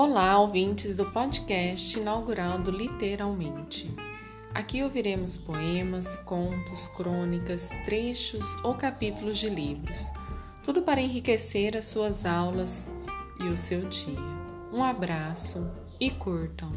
Olá, ouvintes do podcast inaugural do Literalmente. Aqui ouviremos poemas, contos, crônicas, trechos ou capítulos de livros, tudo para enriquecer as suas aulas e o seu dia. Um abraço e curtam!